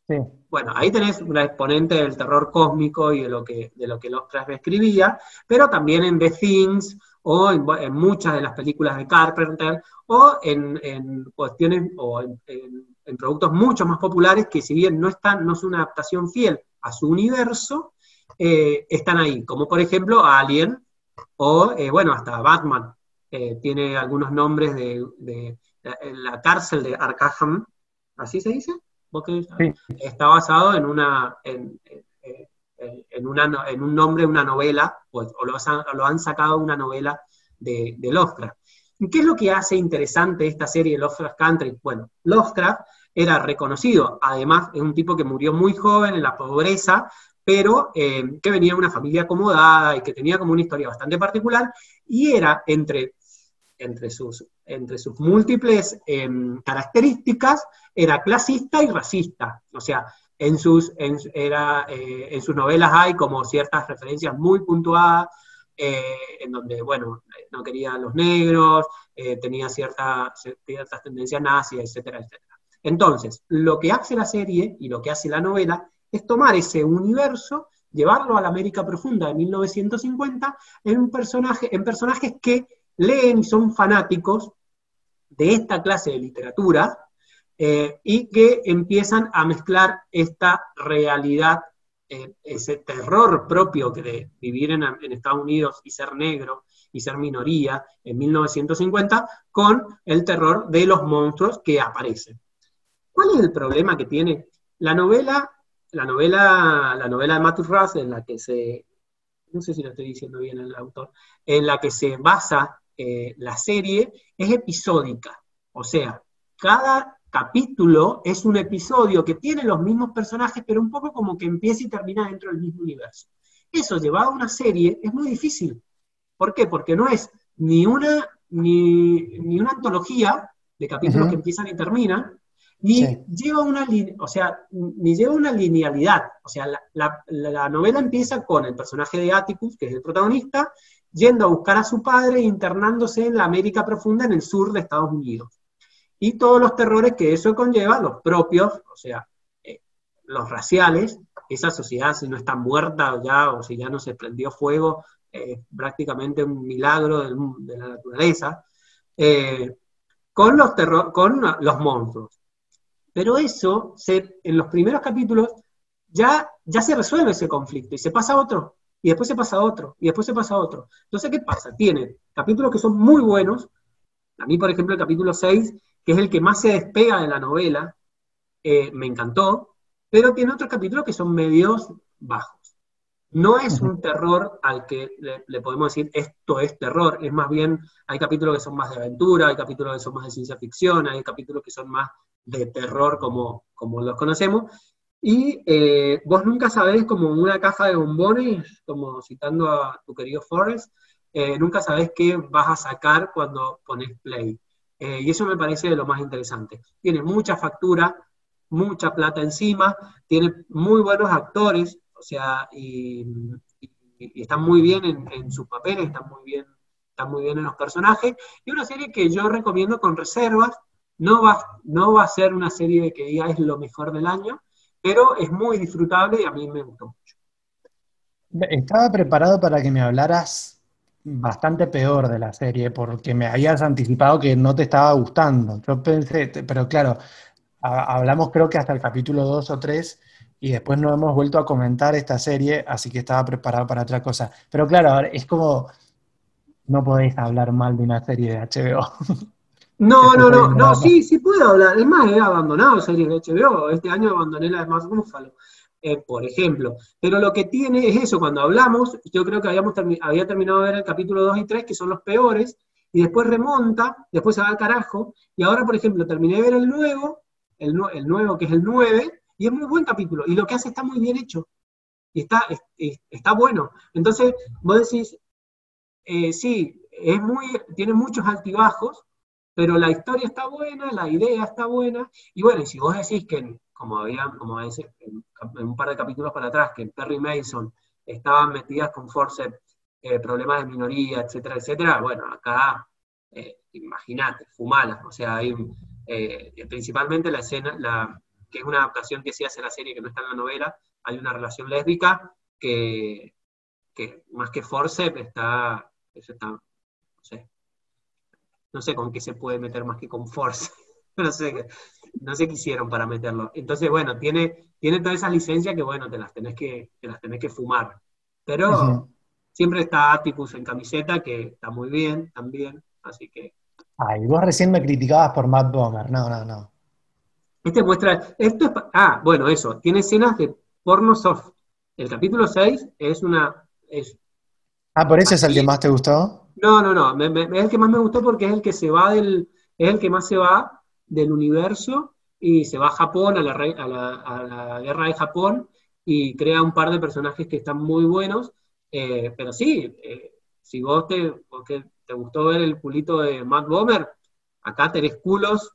Sí. Bueno, ahí tenés una exponente del terror cósmico y de lo que, de lo que Lovecraft escribía, pero también en The Things o en, muchas de las películas de Carpenter, o en, cuestiones, o en, productos mucho más populares que si bien no están, no es una adaptación fiel a su universo, eh, están ahí, como por ejemplo Alien, o eh, bueno, hasta Batman, eh, tiene algunos nombres de, la cárcel de Arkham, ¿así se dice? Está basado en una, en, en, una, en un nombre de una novela, pues, o, lo, han sacado de una novela de, de, Lovecraft. ¿Y qué es lo que hace interesante esta serie Lovecraft Country? Bueno, Lovecraft era reconocido, además es un tipo que murió muy joven en la pobreza, pero eh, que venía de una familia acomodada y que tenía como una historia bastante particular, y era entre, entre, sus, entre sus múltiples em, características, era clasista y racista. O sea, en sus, en, era, eh, en sus novelas hay como ciertas referencias muy puntuadas, eh, en donde, bueno, no quería a los negros, eh, tenía cierta, ciertas tendencias nazis, etcétera, etcétera. Entonces, lo que hace la serie y lo que hace la novela es tomar ese universo, llevarlo a la América Profunda de 1950 en, un personaje, en personajes que leen y son fanáticos de esta clase de literatura, eh, y que empiezan a mezclar esta realidad, eh, ese terror propio de vivir en, Estados Unidos y ser negro y ser minoría en 1950, con el terror de los monstruos que aparecen. ¿Cuál es el problema que tiene? La novela, la novela, la novela de Matthew Russ, en la que se, no sé si lo estoy diciendo bien el autor, en la que se basa eh, la serie, es episódica. O sea, cada capítulo es un episodio que tiene los mismos personajes, pero un poco como que empieza y termina dentro del mismo universo. Eso llevado a una serie es muy difícil. ¿Por qué? Porque no es ni una, ni, una antología de capítulos que empiezan y terminan, ni lleva una o sea, ni lleva una linealidad. O sea, la, novela empieza con el personaje de Atticus, que es el protagonista, yendo a buscar a su padre e internándose en la América profunda en el sur de Estados Unidos. Y todos los terrores que eso conlleva, los propios, o sea, eh, los raciales, esa sociedad si no está muerta ya o si ya no se prendió fuego, es prácticamente un milagro de la naturaleza, eh, con, los con los monstruos. Pero eso, en los primeros capítulos, ya, ya se resuelve ese conflicto y se pasa a otro, y después se pasa a otro, y después se pasa a otro. Entonces, ¿qué pasa? Tiene capítulos que son muy buenos, a mí, por ejemplo, el capítulo 6, que es el que más se despega de la novela, eh, me encantó, pero tiene otros capítulos que son medios bajos. No es un terror al que le, podemos decir esto es terror, es más bien, hay capítulos que son más de aventura, hay capítulos que son más de ciencia ficción, hay capítulos que son más de terror como, como los conocemos, y eh, vos nunca sabés como una caja de bombones, como citando a tu querido Forrest, eh, nunca sabés qué vas a sacar cuando pones play. Eh, y eso me parece de lo más interesante. Tiene mucha factura, mucha plata encima, tiene muy buenos actores, o sea, y, están muy bien en, sus papeles, están muy bien, están muy bien en los personajes, y una serie que yo recomiendo con reservas, no va, no va a ser una serie que diga es lo mejor del año, pero es muy disfrutable y a mí me gustó mucho. Estaba preparado para que me hablaras bastante peor de la serie, porque me habías anticipado que no te estaba gustando. Yo pensé, pero claro, hablamos creo que hasta el capítulo 2 o 3 y después no hemos vuelto a comentar esta serie, así que estaba preparado para otra cosa. Pero claro, es como, no podéis hablar mal de una serie de HBO. No, no, no, no, sí, sí puedo hablar. Es más, he abandonado series de HBO. Este año abandoné la de Más Búfalo, eh, por ejemplo. Pero lo que tiene es eso, cuando hablamos, yo creo que habíamos había terminado de ver el capítulo 2 y 3, que son los peores, y después remonta, después se va al carajo, y ahora, por ejemplo, terminé de ver el nuevo, el, nuevo que es el 9, y es muy buen capítulo, y lo que hace está muy bien hecho, y está, está bueno. Entonces, vos decís, eh, sí, es muy, tiene muchos altibajos, pero la historia está buena, la idea está buena, y bueno, y si vos decís que, como había, como en, un par de capítulos para atrás, que en Perry Mason estaban metidas con Force eh, problemas de minoría, etcétera, etcétera, bueno, acá, eh, imagínate, fumala, o sea, hay eh, principalmente la escena, la, que es una adaptación que se hace la serie que no está en la novela, hay una relación lésbica que, más que force está, está, no sé, no sé con qué se puede meter más que con force, no sé, no sé qué hicieron para meterlo. Entonces, bueno, tiene, tiene todas esas licencias que, bueno, te las tenés que, te las tenés que fumar. Pero siempre está Atticus en camiseta, que está muy bien también, así que Ay, vos recién me criticabas por Matt Bomer. No, no, no. Este muestra. Esto es, ah, bueno, eso. Tiene escenas de porno soft. El capítulo 6 es una. ah, ¿por eso es el que más te gustó? No, no, no. es el que más me gustó porque es el que se va del. Es el que más se va del universo y se va a Japón, a la, a la, guerra de Japón, y crea un par de personajes que están muy buenos. Eh, pero sí, eh, si vos te. Porque te gustó ver el culito de Matt Bomer, acá tenés culos,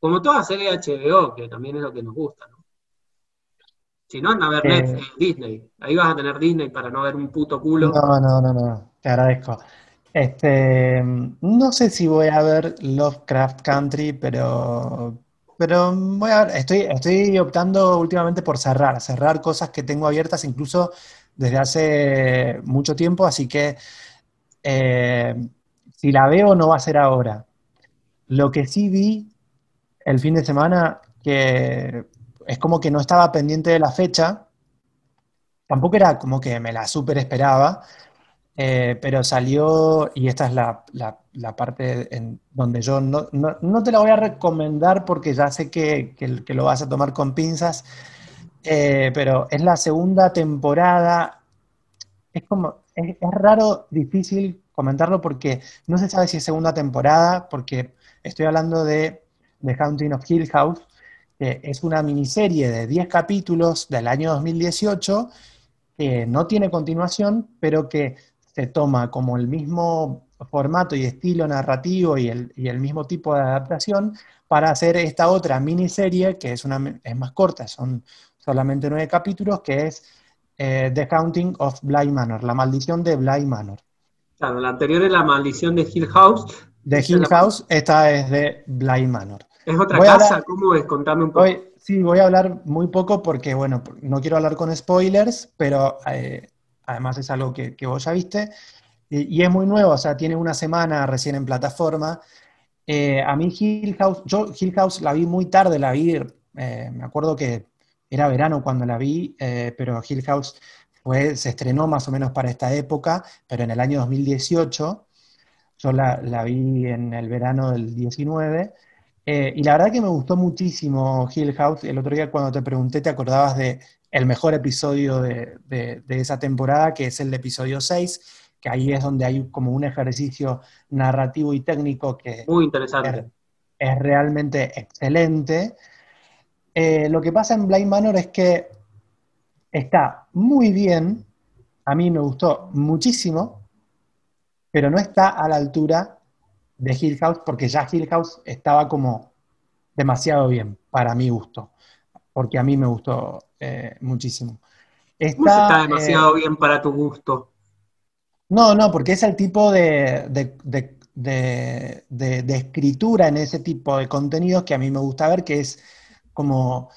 como toda serie de HBO, que también es lo que nos gusta, ¿no? Si no, anda a ver eh, Disney. Ahí vas a tener Disney para no ver un puto culo. No, no, no, no. Te agradezco. Este, no sé si voy a ver Lovecraft Country, pero, pero voy a ver, estoy, optando últimamente por cerrar, cerrar cosas que tengo abiertas incluso desde hace mucho tiempo, así que eh, si la veo no va a ser ahora. Lo que sí vi el fin de semana, que es como que no estaba pendiente de la fecha, tampoco era como que me la super esperaba, eh, pero salió, y esta es la, parte en donde yo no, te la voy a recomendar porque ya sé que, lo vas a tomar con pinzas, eh, pero es la segunda temporada, es como, es, raro, difícil comentarlo porque no se sabe si es segunda temporada, porque estoy hablando de The Haunting of Hill House, que es una miniserie de 10 capítulos del año 2018 que no tiene continuación, pero que se toma como el mismo formato y estilo narrativo y el, y el mismo tipo de adaptación para hacer esta otra miniserie, que es, una, es más corta, son solamente nueve capítulos, que es eh, The Counting of Bly Manor, La Maldición de Bly Manor. Claro, la anterior es La Maldición de Hill House. De Hill House, esta es de Bly Manor. ¿Es otra casa? ¿Cómo es? Contame un poco. sí, voy a hablar muy poco porque, bueno, no quiero hablar con spoilers, pero eh, además es algo que, vos ya viste. Y, es muy nuevo, o sea, tiene una semana recién en plataforma. Eh, a mí Hill House, yo Hill House la vi muy tarde, la vi, me acuerdo que era verano cuando la vi, eh, pero Hill House se estrenó más o menos para esta época, pero en el año 2018, yo la, vi en el verano del 19, eh, y la verdad que me gustó muchísimo Hill House. El otro día cuando te pregunté, te acordabas de el mejor episodio de, esa temporada, que es el episodio 6, que ahí es donde hay como un ejercicio narrativo y técnico que Muy interesante. es realmente excelente. Eh, lo que pasa en Blind Manor es que está muy bien, a mí me gustó muchísimo, pero no está a la altura de Hill House, porque ya Hill House estaba como demasiado bien para mi gusto, porque a mí me gustó eh, muchísimo. Está, demasiado eh, bien para tu gusto? No, no, porque es el tipo de, de escritura en ese tipo de contenidos que a mí me gusta ver, que es como,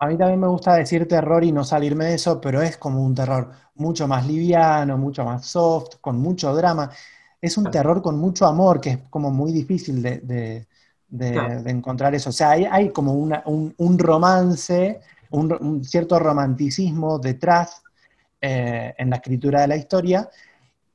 a mí también me gusta decir terror y no salirme de eso, pero es como un terror mucho más liviano, mucho más soft, con mucho drama. Es un terror con mucho amor, que es como muy difícil de, encontrar eso. O sea, hay, como un, romance, un, cierto romanticismo detrás eh, en la escritura de la historia,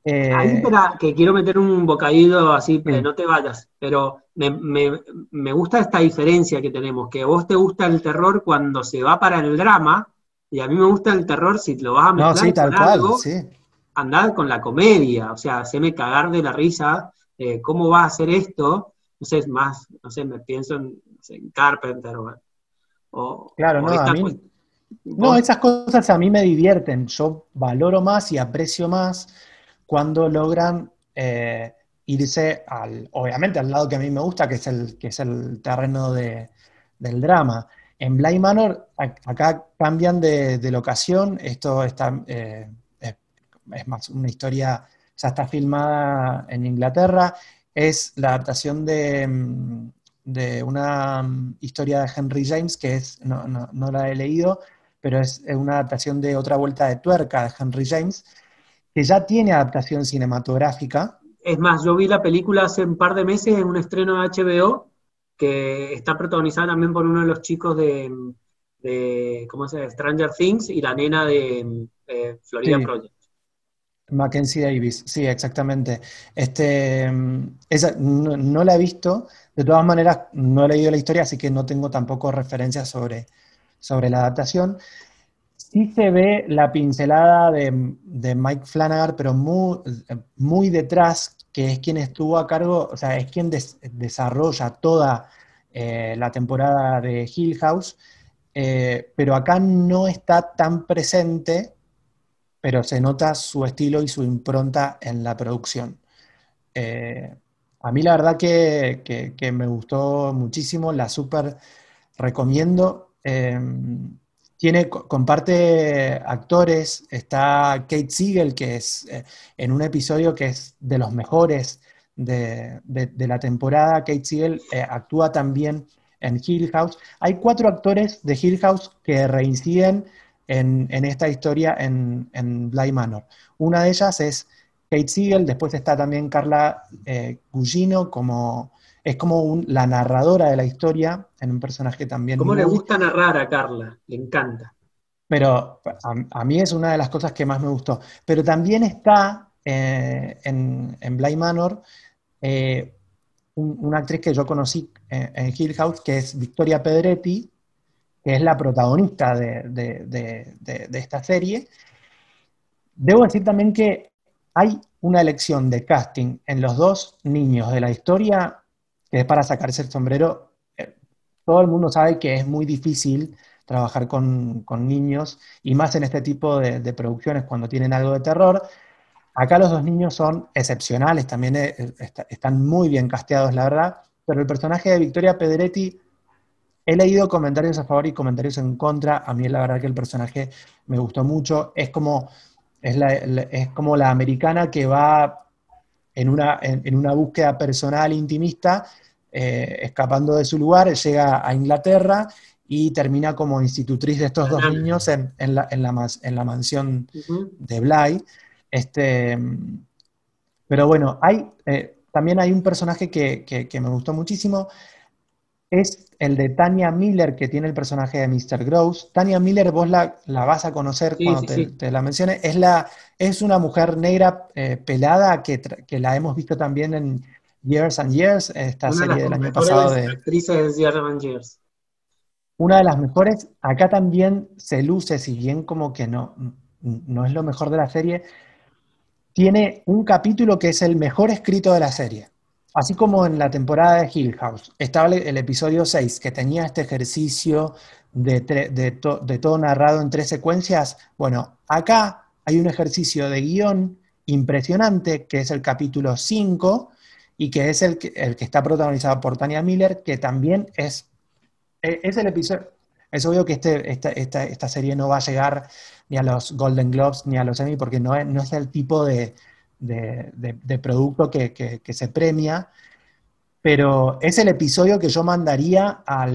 Ahí eh, espera, que quiero meter un bocadillo así, pero no te vayas, pero me, gusta esta diferencia que tenemos, que vos te gusta el terror cuando se va para el drama, y a mí me gusta el terror si lo vas a mezclar no, sí, tal con algo, sí. andar con la comedia, o sea, haceme cagar de la risa, eh, ¿cómo va a hacer esto? No sé, es más, no sé, me pienso en, Carpenter o... claro, no, a mí... no, esas cosas a mí me divierten, yo valoro más y aprecio más cuando logran eh, irse al, obviamente al lado que a mí me gusta, que es el, que es el terreno del drama. En Blind Manor, acá cambian de, locación, esto está, eh, es, más una historia, ya está filmada en Inglaterra, es la adaptación de, una historia de Henry James, que es, no, no la he leído, pero es una adaptación de otra vuelta de tuerca de Henry James, que ya tiene adaptación cinematográfica. Es más, yo vi la película hace un par de meses en un estreno de HBO que está protagonizada también por uno de los chicos de, ¿cómo se llama? Stranger Things y la nena de Florida Project. Mackenzie Davis, sí, exactamente. Este, esa, no, la he visto, de todas maneras no he leído la historia, así que no tengo tampoco referencias sobre, sobre la adaptación. Sí se ve la pincelada de, Mike Flanagan, pero muy, muy, detrás, que es quien estuvo a cargo, o sea, es quien desarrolla toda eh, la temporada de Hill House, eh, pero acá no está tan presente, pero se nota su estilo y su impronta en la producción. Eh, a mí la verdad que, me gustó muchísimo, la súper recomiendo tiene, comparte actores, está Kate Siegel, que es eh, en un episodio que es de los mejores de, la temporada, Kate Siegel eh, actúa también en Hill House. Hay cuatro actores de Hill House que reinciden en, esta historia en, en Bly Manor. Una de ellas es Kate Siegel, después está también Carla eh, Gugino como es como la narradora de la historia en un personaje también. ¿Cómo le gusta narrar a Carla? Le encanta. Pero a, mí es una de las cosas que más me gustó. Pero también está eh, en, en Bly Manor eh, una actriz que yo conocí en, Hill House, que es Victoria Pedretti, que es la protagonista de esta serie. Debo decir también que hay una elección de casting en los dos niños de la historia que es para sacarse el sombrero. Eh, todo el mundo sabe que es muy difícil trabajar con, niños y más en este tipo de, producciones cuando tienen algo de terror. Acá los dos niños son excepcionales, también eh, están muy bien casteados, la verdad, pero el personaje de Victoria Pedretti, he leído comentarios a favor y comentarios en contra, a mí la verdad que el personaje me gustó mucho, es como, es, es como la americana que va en una, en, una búsqueda personal intimista, eh, escapando de su lugar, llega a Inglaterra y termina como institutriz de estos dos niños en, la, en, la, mansión de Bly. Este, pero bueno, hay, eh, también hay un personaje que, que, me gustó muchísimo, es el de Tania Miller, que tiene el personaje de Mr. Gross. Tania Miller, vos la, la vas a conocer cuando te, la mencione. Es, la, es una mujer negra eh, pelada que, que, la hemos visto también en Years and Years, esta serie del año pasado. De actrices de Years and Years. Una de las mejores. Acá también se luce, si bien como que no, no es lo mejor de la serie, tiene un capítulo que es el mejor escrito de la serie. Así como en la temporada de Hill House, estaba el episodio 6, que tenía este ejercicio de, de, todo narrado en tres secuencias. Bueno, acá hay un ejercicio de guion impresionante, que es el capítulo 5, y que es el que, está protagonizado por Tania Miller, que también es, e, es el episodio. Es obvio que este, esta, esta, serie no va a llegar ni a los Golden Globes ni a los Emmy, porque no no es el tipo de, de, producto que, se premia, pero es el episodio que yo mandaría a,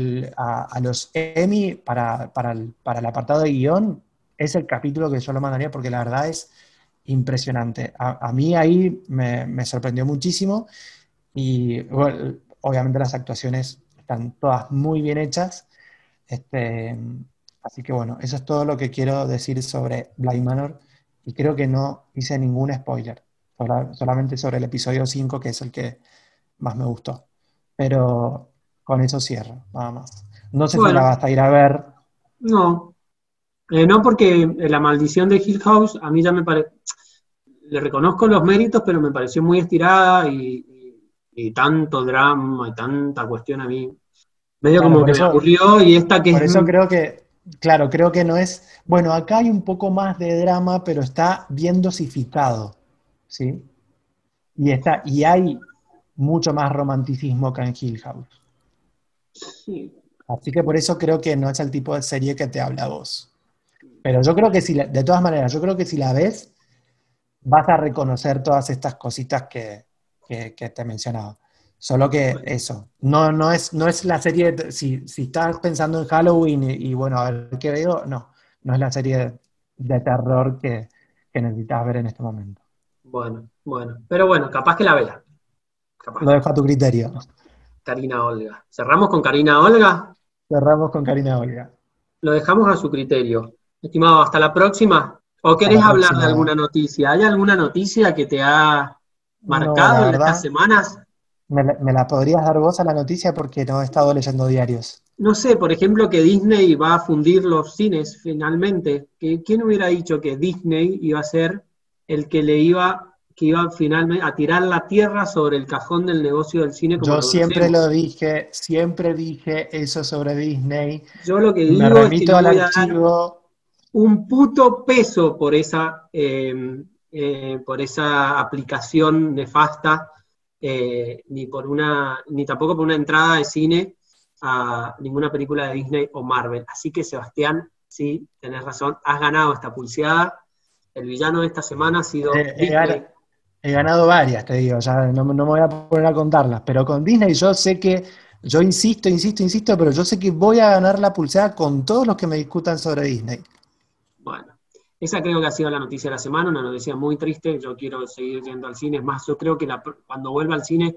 los Emmy para, el, apartado de guion, es el capítulo que yo lo mandaría porque la verdad es impresionante. A, mí ahí me, sorprendió muchísimo y obviamente las actuaciones están todas muy bien hechas. Este, así que bueno, eso es todo lo que quiero decir sobre Blind Manor y creo que no hice ningún spoiler solamente sobre el episodio 5, que es el que más me gustó. Pero con eso cierro, nada más. No sé si la vas a ir a ver. No, eh, no porque la maldición de Hill House a mí ya me parece, le reconozco los méritos, pero me pareció muy estirada y, tanto drama y tanta cuestión a mí. Medio como que me aburrió y esta que por eso creo que, claro, creo que no es, bueno, acá hay un poco más de drama, pero está bien dosificado. ¿Sí? Y, está, y hay mucho más romanticismo que en Hill House. Así que por eso creo que no es el tipo de serie que te habla a vos. Pero yo creo que si, de todas maneras, yo creo que si la ves, vas a reconocer todas estas cositas que, te he mencionado. Solo que eso, no, no, es, no es la serie, si, si, estás pensando en Halloween y, bueno, a ver qué veo, no, no es la serie de, terror que, que necesitas ver en este momento. Bueno, bueno. Pero bueno, capaz que la vea. Lo dejo a tu criterio. Karina Olga. ¿Cerramos con Karina Olga? Cerramos con Karina Olga. Lo dejamos a su criterio. Estimado, hasta la próxima. ¿O querés hablar de alguna noticia? ¿Hay alguna noticia que te ha marcado en estas semanas? Me la, podrías dar vos a la noticia porque no he estado leyendo diarios. No sé, por ejemplo, que Disney va a fundir los cines finalmente. ¿Quién hubiera dicho que Disney iba a ser el que le iba, que iba finalmente a tirar la tierra sobre el cajón del negocio del cine. Yo siempre lo dije, siempre dije eso sobre Disney. Yo lo que digo es que no voy a dar un puto peso por esa, eh, eh, por esa aplicación nefasta, eh, ni por una, ni tampoco por una entrada de cine a ninguna película de Disney o Marvel. Así que Sebastián, sí, tenés razón, has ganado esta pulseada el villano de esta semana ha sido eh, Disney. He, ganado varias, te digo, ya no, me voy a poner a contarlas, pero con Disney yo sé que, yo insisto, insisto, insisto, pero yo sé que voy a ganar la pulsada con todos los que me discutan sobre Disney. Bueno, esa creo que ha sido la noticia de la semana, una noticia muy triste, yo quiero seguir yendo al cine, es más, yo creo que cuando vuelva al cine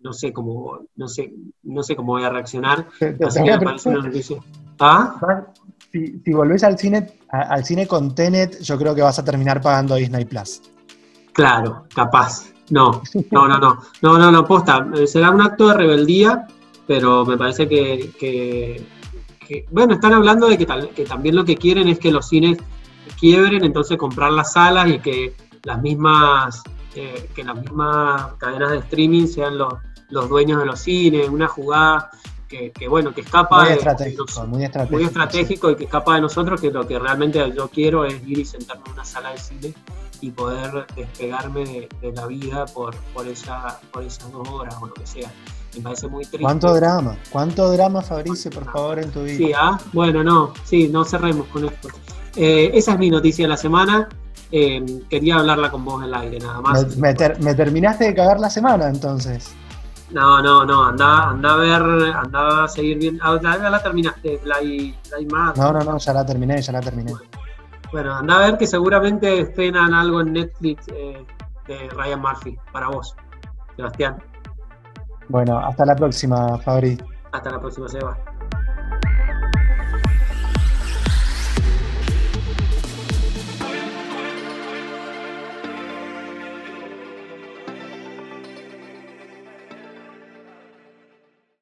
no sé cómo, no sé, no sé cómo voy a reaccionar. Así que me parece una noticia. ¿Ah? Si, si volvés al cine, al cine con Tenet, yo creo que vas a terminar pagando Disney Plus. Claro, capaz. No, no, no, no, no, no, no, posta. Eh, será un acto de rebeldía, pero me parece que, bueno, están hablando de que, también lo que quieren es que los cines quiebren, entonces comprar las salas y que las mismas, eh, que las mismas cadenas de streaming sean los dueños de los cines, una jugada que, bueno, que escapa muy de, estratégico, muy estratégico, muy estratégico y que escapa de nosotros, que lo que realmente yo quiero es ir y sentarme en una sala de cine y poder despegarme de, la vida por, por, esa, por esas dos horas o lo que sea. Me parece muy triste. ¿Cuánto drama? ¿Cuánto drama, Fabricio, por favor, en tu vida? Sí, ¿ah? bueno, no, sí, no cerremos con esto. Eh, esa es mi noticia de la semana. Eh, quería hablarla con vos en el aire, nada más. Me, terminaste de cagar la semana, entonces. No, no, no, anda, anda a ver, anda a seguir bien. Ah, ya, la terminaste, Play, Play más. No, no, no, ya la terminé, ya la terminé. Bueno, anda a ver que seguramente estrenan algo en Netflix eh, de Ryan Murphy para vos, Sebastián. Bueno, hasta la próxima, Fabri. Hasta la próxima, Seba.